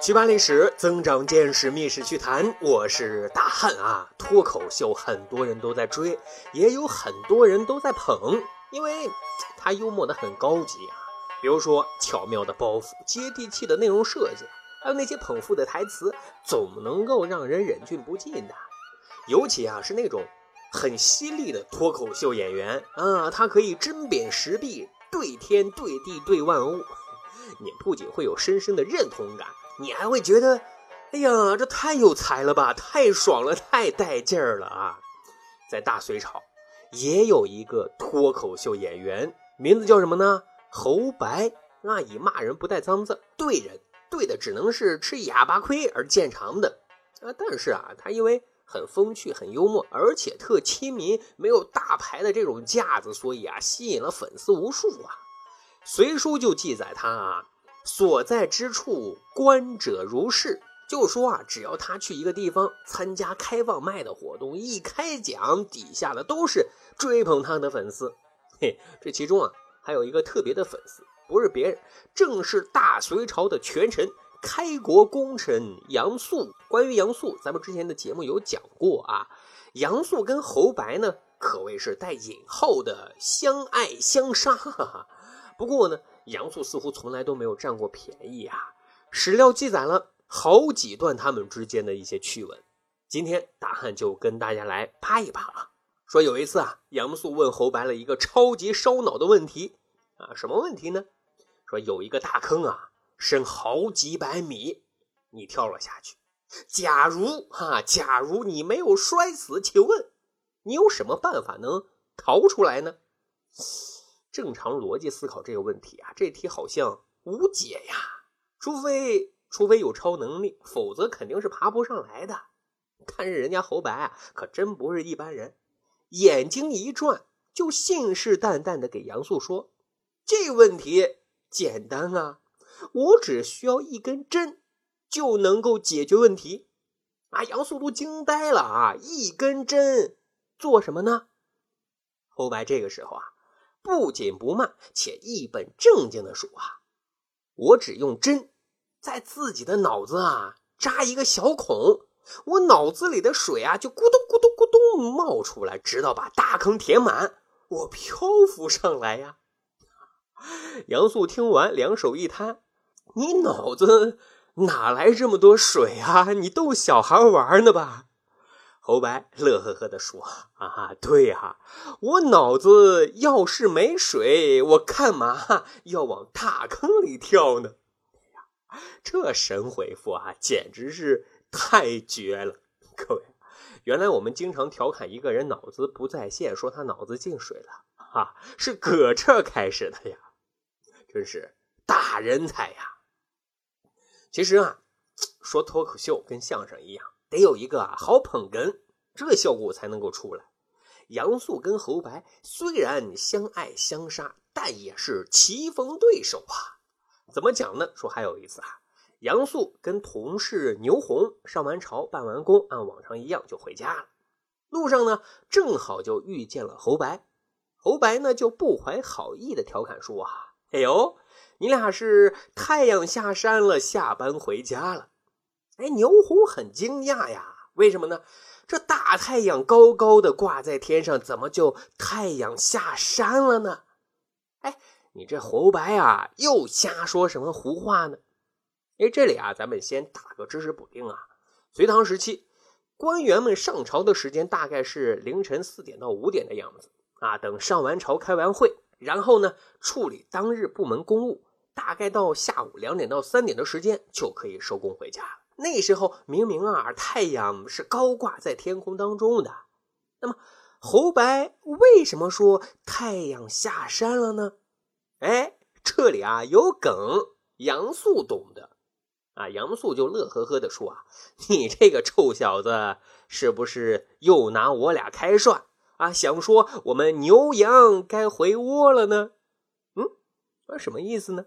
趣扒历史，增长见识，密室趣谈。我是大汉啊！脱口秀很多人都在追，也有很多人都在捧，因为他幽默的很高级啊。比如说巧妙的包袱、接地气的内容设计，还有那些捧腹的台词，总能够让人忍俊不禁的。尤其啊是那种很犀利的脱口秀演员啊，他可以针砭时弊，对天对地对万物，你不仅会有深深的认同感。你还会觉得，哎呀，这太有才了吧，太爽了，太带劲儿了啊！在大隋朝，也有一个脱口秀演员，名字叫什么呢？侯白那，以骂人不带脏字，对人对的只能是吃哑巴亏而见长的啊。但是啊，他因为很风趣、很幽默，而且特亲民，没有大牌的这种架子，所以啊，吸引了粉丝无数啊。《隋书》就记载他啊。所在之处，观者如是。就说啊，只要他去一个地方参加开放麦的活动，一开讲，底下的都是追捧他的粉丝。嘿，这其中啊，还有一个特别的粉丝，不是别人，正是大隋朝的权臣、开国功臣杨素。关于杨素，咱们之前的节目有讲过啊。杨素跟侯白呢，可谓是带引号的相爱相杀。不过呢。杨素似乎从来都没有占过便宜啊！史料记载了好几段他们之间的一些趣闻，今天大汉就跟大家来扒一扒啊。说有一次啊，杨素问侯白了一个超级烧脑的问题啊，什么问题呢？说有一个大坑啊，深好几百米，你跳了下去。假如哈，假如你没有摔死，请问你有什么办法能逃出来呢？正常逻辑思考这个问题啊，这题好像无解呀，除非除非有超能力，否则肯定是爬不上来的。但是人家侯白啊，可真不是一般人，眼睛一转，就信誓旦旦的给杨素说：“这问题简单啊，我只需要一根针就能够解决问题。”啊，杨素都惊呆了啊！一根针做什么呢？侯白这个时候啊。不紧不慢，且一本正经的说啊，我只用针在自己的脑子啊扎一个小孔，我脑子里的水啊就咕咚咕咚咕咚冒出来，直到把大坑填满，我漂浮上来呀。杨素听完，两手一摊：“你脑子哪来这么多水啊？你逗小孩玩呢吧？”侯白乐呵呵地说：“啊，对呀，我脑子要是没水，我干嘛要往大坑里跳呢？哎呀，这神回复啊，简直是太绝了！各位，原来我们经常调侃一个人脑子不在线，说他脑子进水了，哈，是搁这开始的呀，真是大人才呀！其实啊，说脱口秀跟相声一样。”得有一个好捧哏，这效果才能够出来。杨素跟侯白虽然相爱相杀，但也是棋逢对手啊。怎么讲呢？说还有一次啊，杨素跟同事牛红上完朝办完工，按往常一样就回家了。路上呢，正好就遇见了侯白。侯白呢就不怀好意的调侃说啊：“哎呦，你俩是太阳下山了，下班回家了。”哎，牛红很惊讶呀，为什么呢？这大太阳高高的挂在天上，怎么就太阳下山了呢？哎，你这侯白啊，又瞎说什么胡话呢？哎，这里啊，咱们先打个知识补丁啊。隋唐时期，官员们上朝的时间大概是凌晨四点到五点的样子啊。等上完朝、开完会，然后呢，处理当日部门公务，大概到下午两点到三点的时间就可以收工回家。那时候明明啊，太阳是高挂在天空当中的。那么侯白为什么说太阳下山了呢？哎，这里啊有梗，杨素懂的啊。杨素就乐呵呵的说啊：“你这个臭小子，是不是又拿我俩开涮啊？想说我们牛羊该回窝了呢？嗯，那什么意思呢？”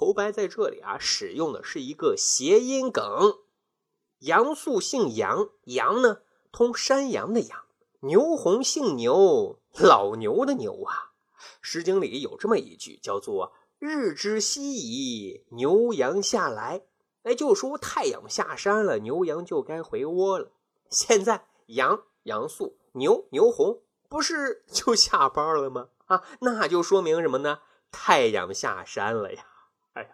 侯白在这里啊，使用的是一个谐音梗。杨素姓杨，杨呢通山羊的羊。牛红姓牛，老牛的牛啊。《诗经》里有这么一句，叫做“日之夕矣，牛羊下来”。哎，就说太阳下山了，牛羊就该回窝了。现在羊杨素、牛牛红不是 就下班了吗？啊，那就说明什么呢？太阳下山了呀！哎呀，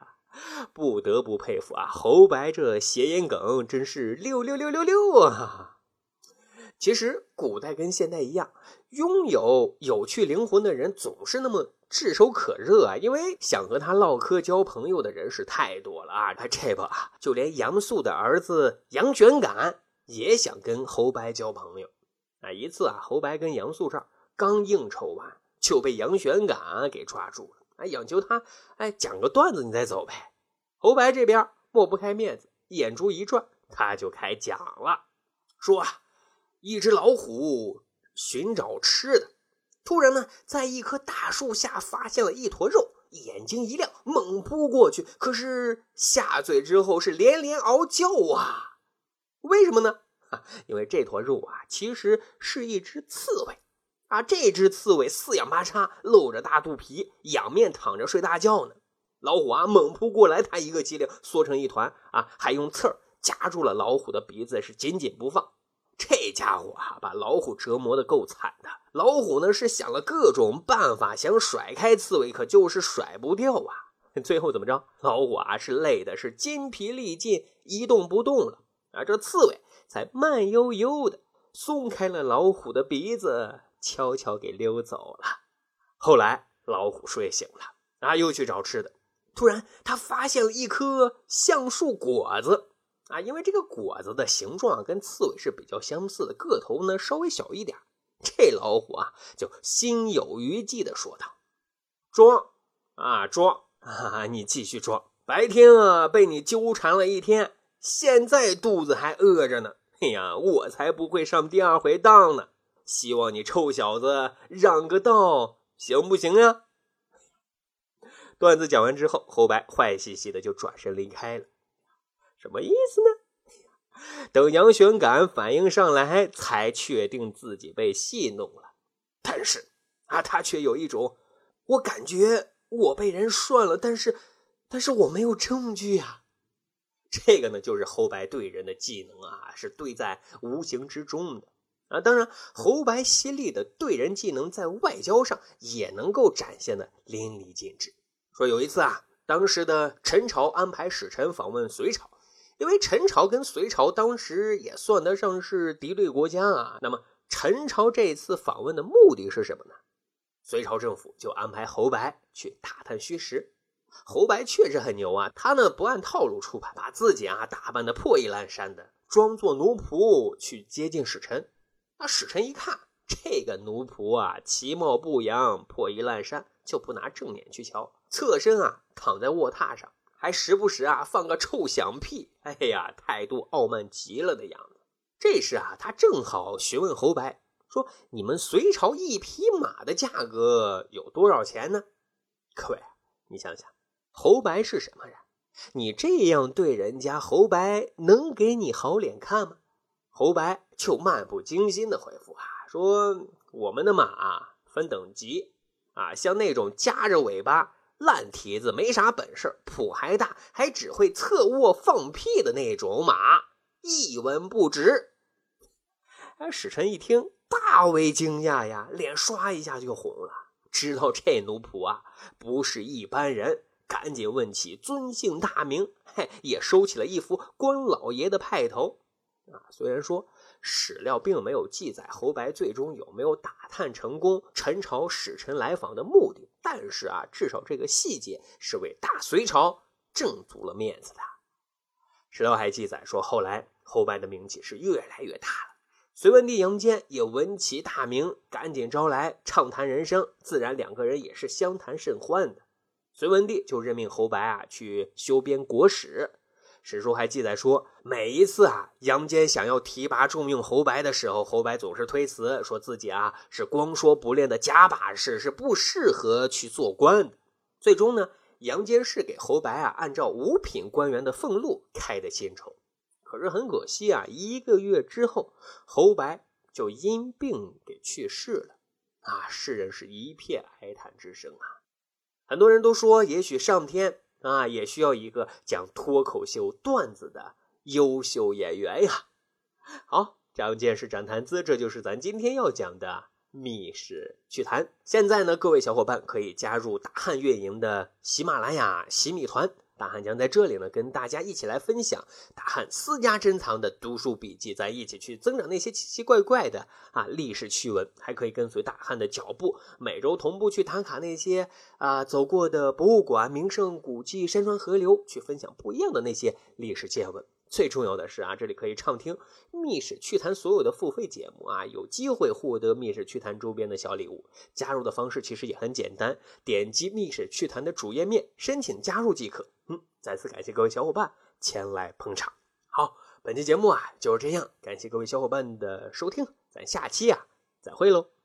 不得不佩服啊，侯白这谐音梗真是六六六六六啊！其实古代跟现代一样，拥有有趣灵魂的人总是那么炙手可热啊，因为想和他唠嗑交朋友的人是太多了啊。他这不啊，就连杨素的儿子杨玄感也想跟侯白交朋友啊。一次啊，侯白跟杨素这儿刚应酬完，就被杨玄感给抓住了。哎，央求他，哎，讲个段子你再走呗。侯白这边抹不开面子，眼珠一转，他就开讲了，说啊，一只老虎寻找吃的，突然呢，在一棵大树下发现了一坨肉，眼睛一亮，猛扑过去，可是下嘴之后是连连嗷叫啊！为什么呢？因为这坨肉啊，其实是一只刺猬。啊，这只刺猬四仰八叉，露着大肚皮，仰面躺着睡大觉呢。老虎啊，猛扑过来，它一个机灵，缩成一团啊，还用刺儿夹住了老虎的鼻子，是紧紧不放。这家伙啊，把老虎折磨的够惨的。老虎呢，是想了各种办法想甩开刺猬，可就是甩不掉啊。最后怎么着？老虎啊，是累的是筋疲力尽，一动不动了啊。这刺猬才慢悠悠的松开了老虎的鼻子。悄悄给溜走了。后来老虎睡醒了啊，又去找吃的。突然，他发现了一颗橡树果子啊，因为这个果子的形状跟刺猬是比较相似的，个头呢稍微小一点。这老虎啊，就心有余悸的说道：“装啊装啊，你继续装。白天啊被你纠缠了一天，现在肚子还饿着呢。哎呀，我才不会上第二回当呢。”希望你臭小子让个道，行不行呀？段子讲完之后，侯白坏兮兮的就转身离开了。什么意思呢？等杨玄感反应上来，才确定自己被戏弄了。但是啊，他却有一种，我感觉我被人涮了，但是，但是我没有证据呀。这个呢，就是侯白对人的技能啊，是对在无形之中的。啊，当然，侯白犀利的对人技能在外交上也能够展现的淋漓尽致。说有一次啊，当时的陈朝安排使臣访问隋朝，因为陈朝跟隋朝当时也算得上是敌对国家啊。那么陈朝这次访问的目的是什么呢？隋朝政府就安排侯白去打探虚实。侯白确实很牛啊，他呢不按套路出牌，把自己啊打扮的破衣烂衫的，装作奴仆去接近使臣。那使臣一看这个奴仆啊，其貌不扬，破衣烂衫，就不拿正眼去瞧，侧身啊躺在卧榻上，还时不时啊放个臭响屁，哎呀，态度傲慢极了的样子。这时啊，他正好询问侯白说：“你们隋朝一匹马的价格有多少钱呢？”各位，你想想，侯白是什么人？你这样对人家，侯白能给你好脸看吗？侯白就漫不经心的回复啊，说我们的马分等级啊，像那种夹着尾巴、烂蹄子、没啥本事、谱还大、还只会侧卧放屁的那种马，一文不值。哎，使臣一听，大为惊讶呀，脸刷一下就红了，知道这奴仆啊不是一般人，赶紧问起尊姓大名，嘿，也收起了一副关老爷的派头。啊，虽然说史料并没有记载侯白最终有没有打探成功陈朝使臣来访的目的，但是啊，至少这个细节是为大隋朝挣足了面子的。史料还记载说，后来侯白的名气是越来越大了，隋文帝杨坚也闻其大名，赶紧招来畅谈人生，自然两个人也是相谈甚欢的。隋文帝就任命侯白啊去修编国史。史书还记载说，每一次啊，杨坚想要提拔重用侯白的时候，侯白总是推辞，说自己啊是光说不练的假把式，是不适合去做官的。最终呢，杨坚是给侯白啊按照五品官员的俸禄开的薪酬。可是很可惜啊，一个月之后，侯白就因病给去世了。啊，世人是一片哀叹之声啊。很多人都说，也许上天啊，也需要一个讲脱口秀段子的优秀演员呀。好，长见识，长谈资，这就是咱今天要讲的密室趣谈。现在呢，各位小伙伴可以加入大汉运营的喜马拉雅喜米团。大汉将在这里呢，跟大家一起来分享大汉私家珍藏的读书笔记，咱一起去增长那些奇奇怪怪的啊历史趣闻，还可以跟随大汉的脚步，每周同步去打卡那些啊走过的博物馆、名胜古迹、山川河流，去分享不一样的那些历史见闻。最重要的是啊，这里可以畅听《密室趣谈》所有的付费节目啊，有机会获得《密室趣谈》周边的小礼物。加入的方式其实也很简单，点击《密室趣谈》的主页面申请加入即可。再次感谢各位小伙伴前来捧场。好，本期节目啊就是这样，感谢各位小伙伴的收听，咱下期啊再会喽。